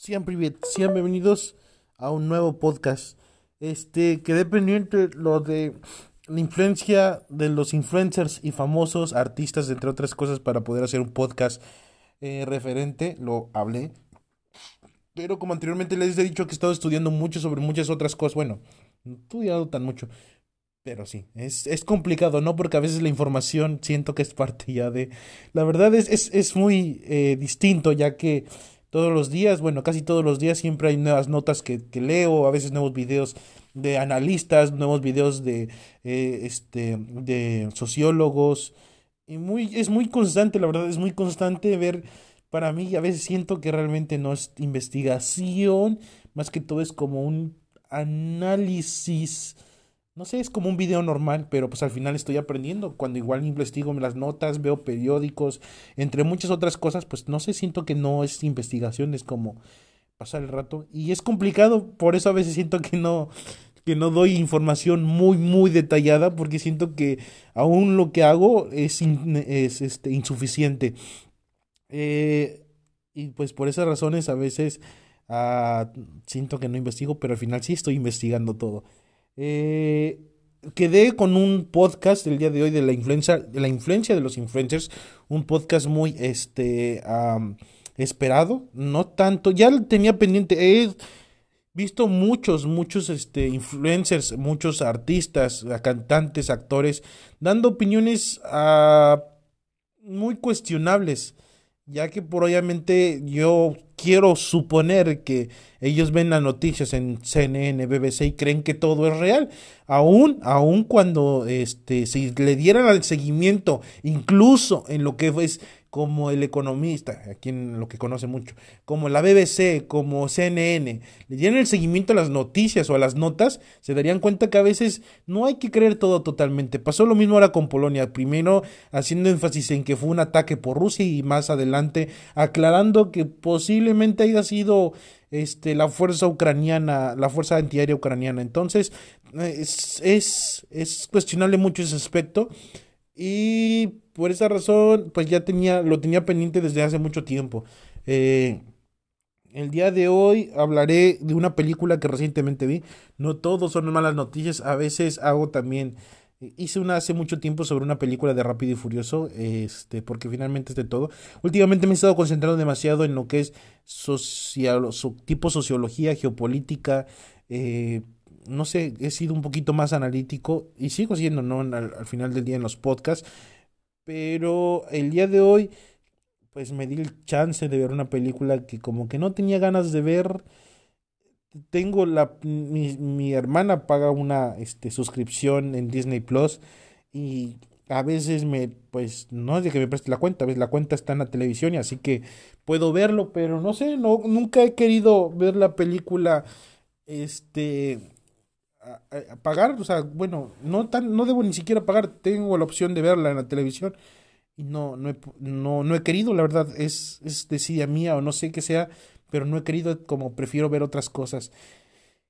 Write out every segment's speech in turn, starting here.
Siempre sean bienvenidos a un nuevo podcast. Este, quedé pendiente lo de la influencia de los influencers y famosos artistas, entre otras cosas, para poder hacer un podcast eh, referente. Lo hablé. Pero como anteriormente les he dicho que he estado estudiando mucho sobre muchas otras cosas. Bueno, no he estudiado tan mucho. Pero sí, es, es complicado, ¿no? Porque a veces la información siento que es parte ya de... La verdad es, es, es muy eh, distinto, ya que todos los días, bueno, casi todos los días siempre hay nuevas notas que, que leo, a veces nuevos videos de analistas, nuevos videos de, eh, este, de sociólogos. Y muy, es muy constante, la verdad, es muy constante ver, para mí, a veces siento que realmente no es investigación, más que todo es como un análisis no sé, es como un video normal, pero pues al final estoy aprendiendo. Cuando igual investigo las notas, veo periódicos, entre muchas otras cosas, pues no sé, siento que no es investigación, es como pasar el rato. Y es complicado, por eso a veces siento que no, que no doy información muy, muy detallada, porque siento que aún lo que hago es, es este, insuficiente. Eh, y pues por esas razones a veces ah, siento que no investigo, pero al final sí estoy investigando todo. Eh, quedé con un podcast el día de hoy de la influencia, de la influencia de los influencers, un podcast muy este esperado, no tanto, ya tenía pendiente, he visto muchos, muchos este, influencers, muchos artistas, cantantes, actores, dando opiniones uh, muy cuestionables ya que por obviamente yo quiero suponer que ellos ven las noticias en CNN, BBC y creen que todo es real, aún, aún cuando este, si le dieran al seguimiento, incluso en lo que es como el economista, a quien lo que conoce mucho, como la BBC, como CNN, le dieran el seguimiento a las noticias o a las notas, se darían cuenta que a veces no hay que creer todo totalmente. Pasó lo mismo ahora con Polonia, primero haciendo énfasis en que fue un ataque por Rusia y más adelante aclarando que posiblemente haya sido este, la fuerza ucraniana, la fuerza antiaérea ucraniana. Entonces, es, es, es cuestionable mucho ese aspecto. Y por esa razón, pues ya tenía, lo tenía pendiente desde hace mucho tiempo. Eh, el día de hoy hablaré de una película que recientemente vi. No todos son malas noticias, a veces hago también. Hice una hace mucho tiempo sobre una película de Rápido y Furioso, este, porque finalmente es de todo. Últimamente me he estado concentrando demasiado en lo que es social, tipo sociología, geopolítica, eh, no sé, he sido un poquito más analítico y sigo siendo, ¿no? Al, final del día en los podcasts, pero el día de hoy, pues me di el chance de ver una película que como que no tenía ganas de ver. Tengo la, mi, mi hermana paga una este, suscripción en Disney Plus y a veces me, pues no es de que me preste la cuenta, a veces la cuenta está en la televisión y así que puedo verlo, pero no sé, no, nunca he querido ver la película, este, pagar, o sea, bueno, no tan, no debo ni siquiera pagar, tengo la opción de verla en la televisión y no, no he, no, no he querido, la verdad, es, es decisión mía o no sé qué sea, pero no he querido como prefiero ver otras cosas.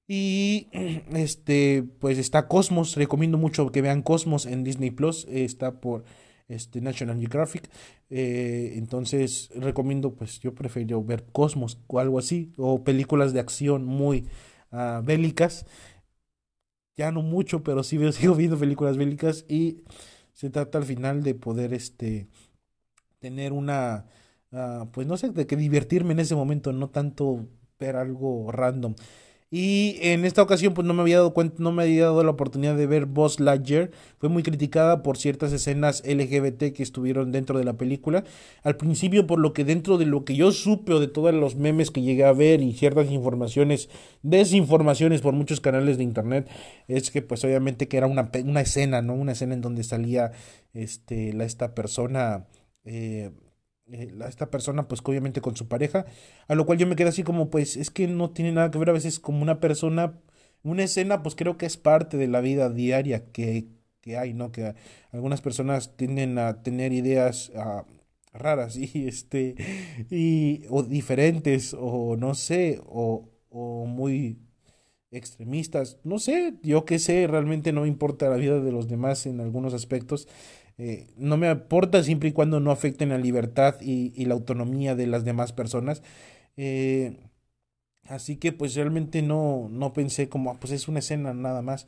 Y este, pues está Cosmos, recomiendo mucho que vean Cosmos en Disney Plus, está por este National Geographic. Eh, entonces recomiendo, pues yo prefiero ver Cosmos o algo así, o películas de acción muy uh, bélicas ya no mucho, pero sí veo, sigo viendo películas bélicas y se trata al final de poder este tener una uh, pues no sé, de que divertirme en ese momento, no tanto ver algo random. Y en esta ocasión pues no me había dado cuenta, no me había dado la oportunidad de ver Boss Lightyear. Fue muy criticada por ciertas escenas LGBT que estuvieron dentro de la película. Al principio por lo que dentro de lo que yo supe o de todos los memes que llegué a ver y ciertas informaciones, desinformaciones por muchos canales de internet, es que pues obviamente que era una, una escena, ¿no? Una escena en donde salía este, la, esta persona... Eh, eh, esta persona, pues obviamente con su pareja, a lo cual yo me quedé así como, pues es que no tiene nada que ver a veces como una persona, una escena, pues creo que es parte de la vida diaria que, que hay, ¿no? Que algunas personas tienden a tener ideas ah, raras y este, y, o diferentes, o no sé, o, o muy extremistas, no sé, yo qué sé, realmente no me importa la vida de los demás en algunos aspectos, eh, no me aporta siempre y cuando no afecten la libertad y, la autonomía de las demás personas. Eh, Así que pues realmente no, no pensé como, ah, pues es una escena nada más.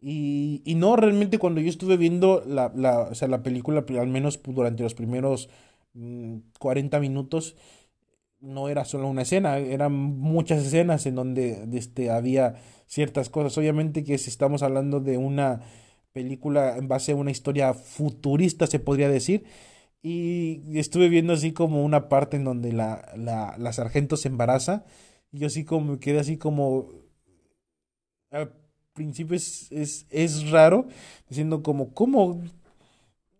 Y, y no, realmente cuando yo estuve viendo la, la, o sea, la película, al menos durante los primeros 40 mm, minutos, no era solo una escena, eran muchas escenas en donde este, había ciertas cosas. Obviamente que si estamos hablando de una película en base a una historia futurista, se podría decir, y estuve viendo así como una parte en donde la, la, la sargento se embaraza, y yo así como me quedé así como... Al principio es, es, es raro, diciendo como, ¿cómo?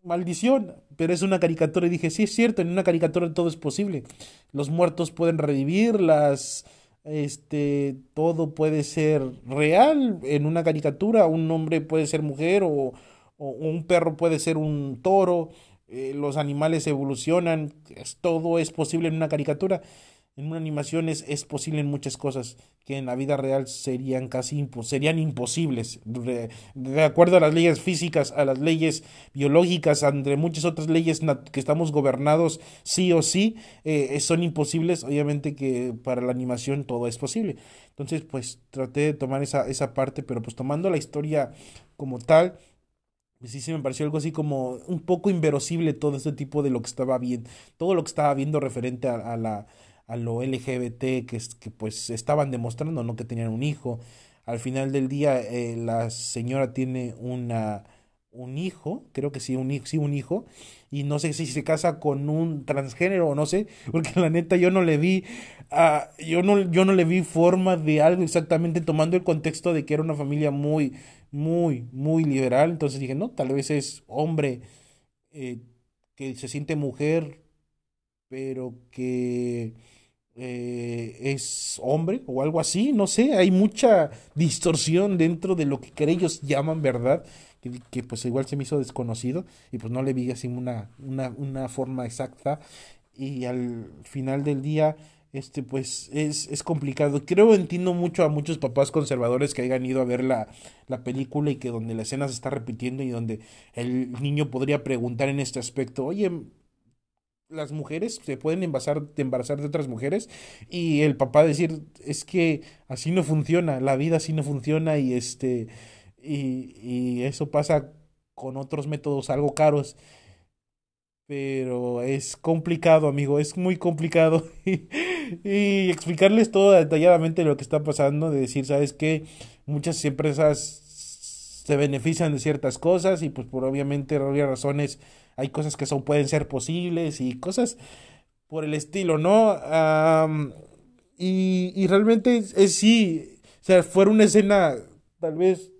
Maldición, pero es una caricatura y dije, sí es cierto, en una caricatura todo es posible. Los muertos pueden revivir, las este todo puede ser real en una caricatura, un hombre puede ser mujer o, o un perro puede ser un toro, eh, los animales evolucionan, todo es posible en una caricatura en una animación es, posible en muchas cosas que en la vida real serían casi serían imposibles. De, acuerdo a las leyes físicas, a las leyes biológicas, entre muchas otras leyes que estamos gobernados sí o sí, eh, son imposibles. Obviamente que para la animación todo es posible. Entonces, pues traté de tomar esa, esa parte, pero pues tomando la historia como tal, pues sí se me pareció algo así como un poco inverosible todo este tipo de lo que estaba viendo, todo lo que estaba viendo referente a la a lo LGBT que, que pues estaban demostrando, ¿no? Que tenían un hijo. Al final del día eh, la señora tiene una un hijo, creo que sí, un, sí, un hijo, y no sé si se casa con un transgénero o no sé, porque la neta yo no le vi, uh, yo, no, yo no le vi forma de algo exactamente tomando el contexto de que era una familia muy, muy, muy liberal, entonces dije, no, tal vez es hombre eh, que se siente mujer, pero que eh, es hombre o algo así, no sé, hay mucha distorsión dentro de lo que ellos llaman verdad, que, pues igual se me hizo desconocido y pues no le vi así una, una, una forma exacta y al final del día este pues es, es complicado. Creo entiendo mucho a muchos papás conservadores que hayan ido a ver la, la película y que donde la escena se está repitiendo y donde el niño podría preguntar en este aspecto, oye, las mujeres se pueden embarazar, embarazar de otras mujeres y el papá decir es que así no funciona, la vida así no funciona y este y, y eso pasa con otros métodos algo caros pero es complicado amigo, es muy complicado. Y, y explicarles todo detalladamente lo que está pasando, de decir, sabes que muchas empresas se benefician de ciertas cosas y pues por obviamente obvias razones hay cosas que son, pueden ser posibles y cosas por el estilo, ¿no? y, y, realmente es, sí, o sea, fuera una escena tal vez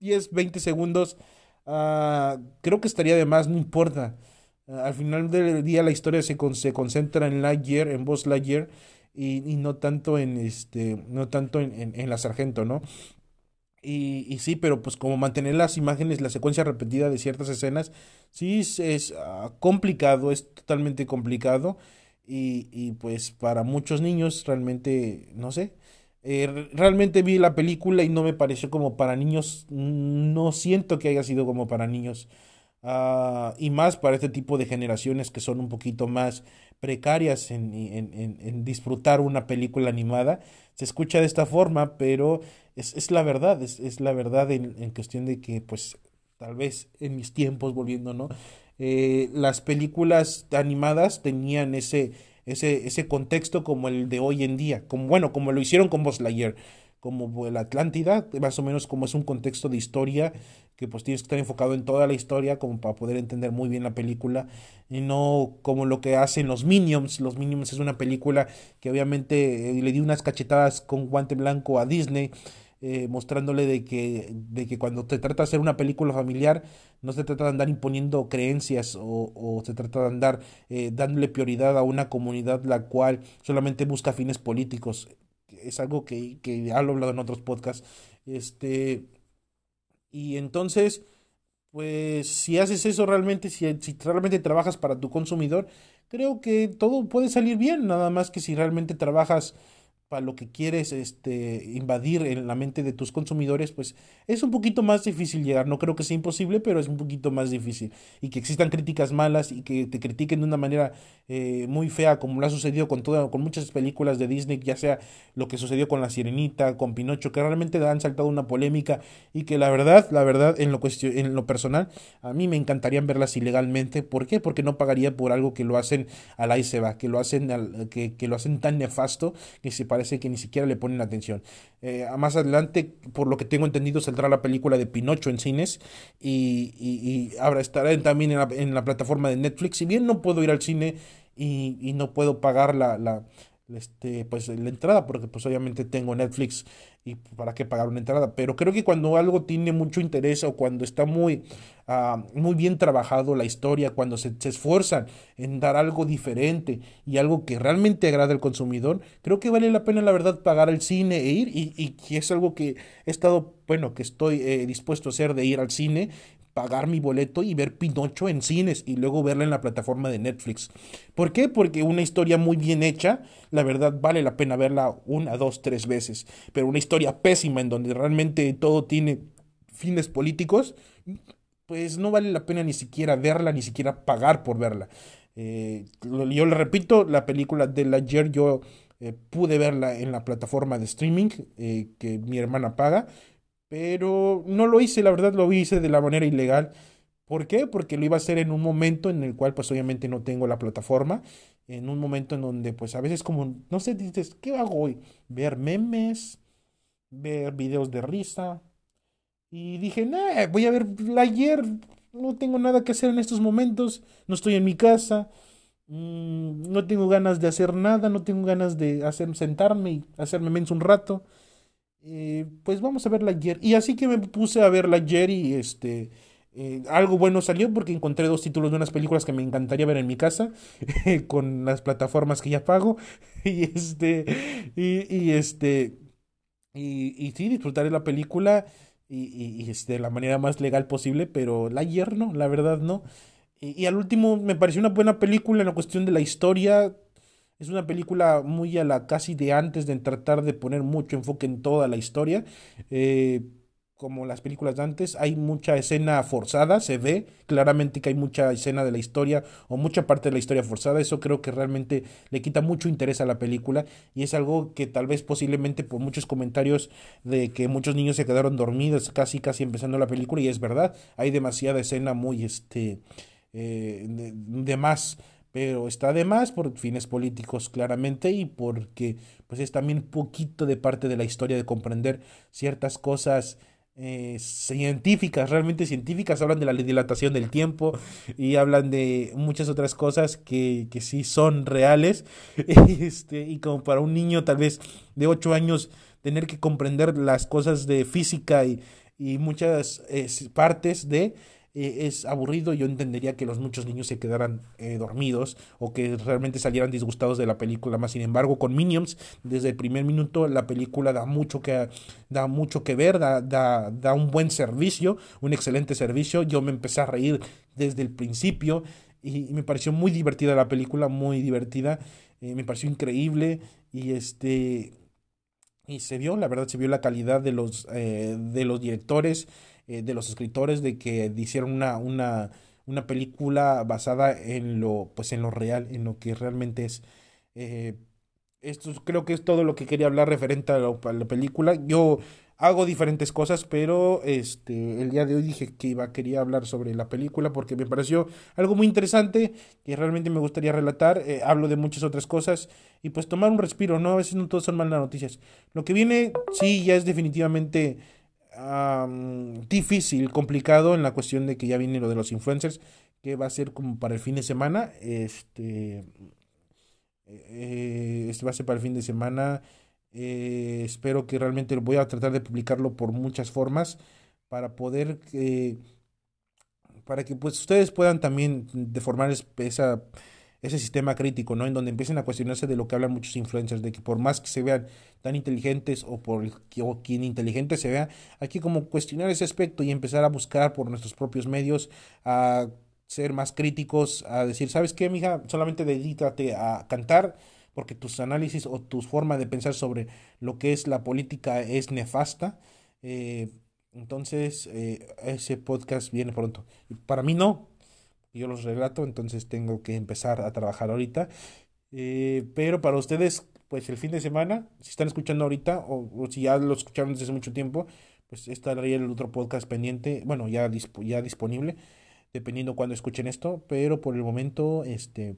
10, 20 segundos, uh, creo que estaría de más, no importa. Al final del día la historia se, con, se concentra en Lightyear, en Buzz Lightyear, y, no tanto en este, no tanto en, en la sargento, ¿no? Y, y, sí, pero pues como mantener las imágenes, la secuencia repetida de ciertas escenas, sí es, ah, complicado, es totalmente complicado. Y, y, pues para muchos niños realmente, no sé, eh, realmente vi la película y no me pareció como para niños, no siento que haya sido como para niños. Uh, y más para este tipo de generaciones que son un poquito más precarias en, en, en, en disfrutar una película animada. Se escucha de esta forma, pero es, es la verdad, es, es la verdad en, cuestión de que, pues, tal vez en mis tiempos, volviendo, ¿no? Eh, las películas animadas tenían ese, ese, ese contexto como el de hoy en día, como, bueno, como lo hicieron con Buzz como la Atlántida, más o menos como es un contexto de historia que pues tienes que estar enfocado en toda la historia como para poder entender muy bien la película y no como lo que hacen los Minions. Los Minions es una película que obviamente eh, le dio unas cachetadas con guante blanco a Disney eh, mostrándole de que, de que cuando te trata de hacer una película familiar, no se trata de andar imponiendo creencias o, o se trata de andar eh, dándole prioridad a una comunidad la cual solamente busca fines políticos. Es algo que, que he hablado en otros podcasts. Este, y entonces, pues si haces eso realmente, si, si realmente trabajas para tu consumidor, creo que todo puede salir bien, nada más que si realmente trabajas para lo que quieres este, invadir en la mente de tus consumidores, pues es un poquito más difícil llegar. No creo que sea imposible, pero es un poquito más difícil. Y que existan críticas malas y que te critiquen de una manera eh, muy fea, como lo ha sucedido con, toda, con muchas películas de Disney, ya sea lo que sucedió con La Sirenita, con Pinocho, que realmente han saltado una polémica y que la verdad, la verdad, en lo, en lo personal, a mí me encantaría verlas ilegalmente. ¿Por qué? Porque no pagaría por algo que lo hacen a la va, que lo hacen, al, que, que lo hacen tan nefasto que se parece que ni siquiera le ponen atención. Eh, más adelante, por lo que tengo entendido, saldrá la película de Pinocho en cines y, y, y estará también en la, en la, plataforma de Netflix. Si bien no puedo ir al cine y, no puedo pagar la, este, pues, la entrada, porque pues obviamente tengo Netflix y para qué pagar una entrada. Pero creo que cuando algo tiene mucho interés o cuando está muy, ah, muy bien trabajado la historia, cuando se, se, esfuerzan en dar algo diferente y algo que realmente agrada al consumidor, creo que vale la pena la verdad pagar el cine e ir y, y, y es algo que he estado, bueno, que estoy eh, dispuesto a hacer de ir al cine pagar mi boleto y ver Pinocho en cines y luego verla en la plataforma de Netflix. ¿Por qué? Porque una historia muy bien hecha, la verdad vale la pena verla una, dos, tres veces. Pero una historia pésima en donde realmente todo tiene fines políticos, pues no vale la pena ni siquiera verla, ni siquiera pagar por verla. Eh, yo le repito, la película de ayer yo eh, pude verla en la plataforma de streaming eh, que mi hermana paga pero no lo hice, la verdad lo hice de la manera ilegal. ¿Por qué? Porque lo iba a hacer en un momento en el cual pues obviamente no tengo la plataforma, en un momento en donde pues a veces como, no sé, dices, ¿qué hago hoy? Ver memes, ver videos de risa. Y dije, nah, voy a ver ayer, no tengo nada que hacer en estos momentos, no estoy en mi casa, mmm, no tengo ganas de hacer nada, no tengo ganas de hacer, sentarme y hacerme memes un rato. Eh, pues vamos a verla ayer. Y así que me puse a verla ayer y este... Eh, algo bueno salió porque encontré dos títulos de unas películas que me encantaría ver en mi casa con las plataformas que ya pago y este y, este y, y, sí disfrutaré la película y, y, este, de la manera más legal posible pero la ayer no la verdad no y, al último me pareció una buena película en la cuestión de la historia es una película muy a la casi de antes de tratar de poner mucho enfoque en toda la historia. Eh, como las películas de antes, hay mucha escena forzada, se ve claramente que hay mucha escena de la historia o mucha parte de la historia forzada, eso creo que realmente le quita mucho interés a la película y es algo que tal vez posiblemente por muchos comentarios de que muchos niños se quedaron dormidos casi casi empezando la película y es verdad, hay demasiada escena muy este eh, de, de más pero está de más por fines políticos claramente y porque pues es también poquito de parte de la historia de comprender ciertas cosas eh, científicas, realmente científicas, hablan de la dilatación del tiempo y hablan de muchas otras cosas que, que sí son reales. Este, y como para un niño tal vez de 8 años tener que comprender las cosas de física y, y muchas eh, partes de eh, es aburrido, yo entendería que los muchos niños se quedaran eh, dormidos o que realmente salieran disgustados de la película. Más sin embargo, con Minions, desde el primer minuto la película da mucho que, da mucho que ver, da, da, da un buen servicio, un excelente servicio. Yo me empecé a reír desde el principio y, me pareció muy divertida la película, muy divertida. Eh, me pareció increíble y este y se vio, la verdad, se vio la calidad de los, de los directores. Eh, de los escritores de que hicieron una, una, una película basada en lo, pues en lo real, en lo que realmente es. Eh, esto creo que es todo lo que quería hablar referente a, la película. Yo hago diferentes cosas, pero este el día de hoy dije que iba quería hablar sobre la película porque me pareció algo muy interesante que realmente me gustaría relatar. Eh, hablo de muchas otras cosas y pues tomar un respiro, ¿no? A veces no todos son malas noticias. Lo que viene sí ya es definitivamente difícil, complicado en la cuestión de que ya viene lo de los influencers, que va a ser como para el fin de semana. Este, eh, este va a ser para el fin de semana. Eh, espero que realmente voy a tratar de publicarlo por muchas formas para poder para que pues ustedes puedan también deformar esa ese sistema crítico, ¿no? En donde empiecen a cuestionarse de lo que hablan muchos influencers, de que por más que se vean tan inteligentes o por o quien inteligente se vea, hay que como cuestionar ese aspecto y empezar a buscar por nuestros propios medios a ser más críticos, a decir, ¿sabes qué, mija? Solamente dedícate a cantar, porque tus análisis o tu forma de pensar sobre lo que es la política es nefasta. Eh, entonces, eh, ese podcast viene pronto. Para mí no, yo los relato, entonces tengo que empezar a trabajar ahorita. Eh, pero para ustedes, pues el fin de semana, si están escuchando ahorita o, si ya lo escucharon desde hace mucho tiempo, pues estaría el otro podcast pendiente, bueno, ya, ya disponible, dependiendo cuando escuchen esto, pero por el momento, este,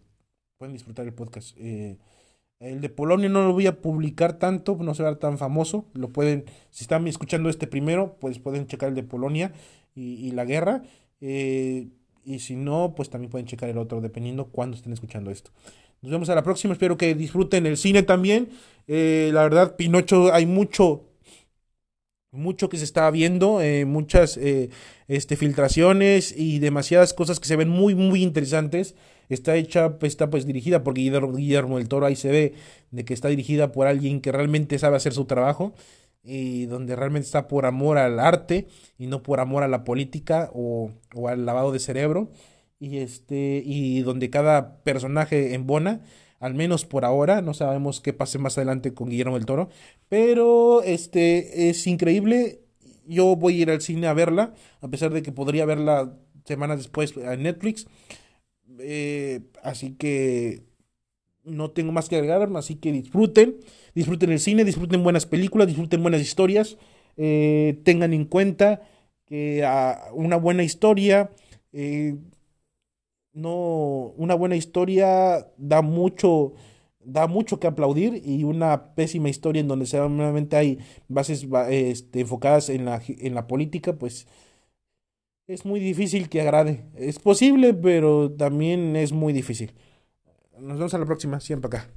pueden disfrutar el podcast. Eh, el de Polonia no lo voy a publicar tanto, no se tan famoso. Lo pueden, si están escuchando este primero, pues pueden checar el de Polonia y, la guerra. Eh, y si no, pues también pueden checar el otro, dependiendo cuándo estén escuchando esto. Nos vemos a la próxima. Espero que disfruten el cine también. Eh, la verdad, Pinocho, hay mucho, mucho que se está viendo, eh, muchas este, filtraciones y demasiadas cosas que se ven muy, muy interesantes. Está hecha, está pues dirigida por Guillermo, Guillermo del Toro, ahí se ve de que está dirigida por alguien que realmente sabe hacer su trabajo y donde realmente está por amor al arte y no por amor a la política o, o al lavado de cerebro. Y este y donde cada personaje embona al menos por ahora no sabemos qué pase más adelante con Guillermo del Toro pero este es increíble. Yo voy a ir al cine a verla a pesar de que podría verla semanas después en Netflix. Eh, así que no tengo más que agregar, así que disfruten, disfruten el cine, disfruten buenas películas, disfruten buenas historias, eh, tengan en cuenta que ah, una buena historia, eh, no, una buena historia da mucho, da mucho que aplaudir y una pésima historia en donde solamente hay bases este, enfocadas en la, en la política, pues es muy difícil que agrade. Es posible, pero también es muy difícil. Nos vemos a la próxima, siempre acá.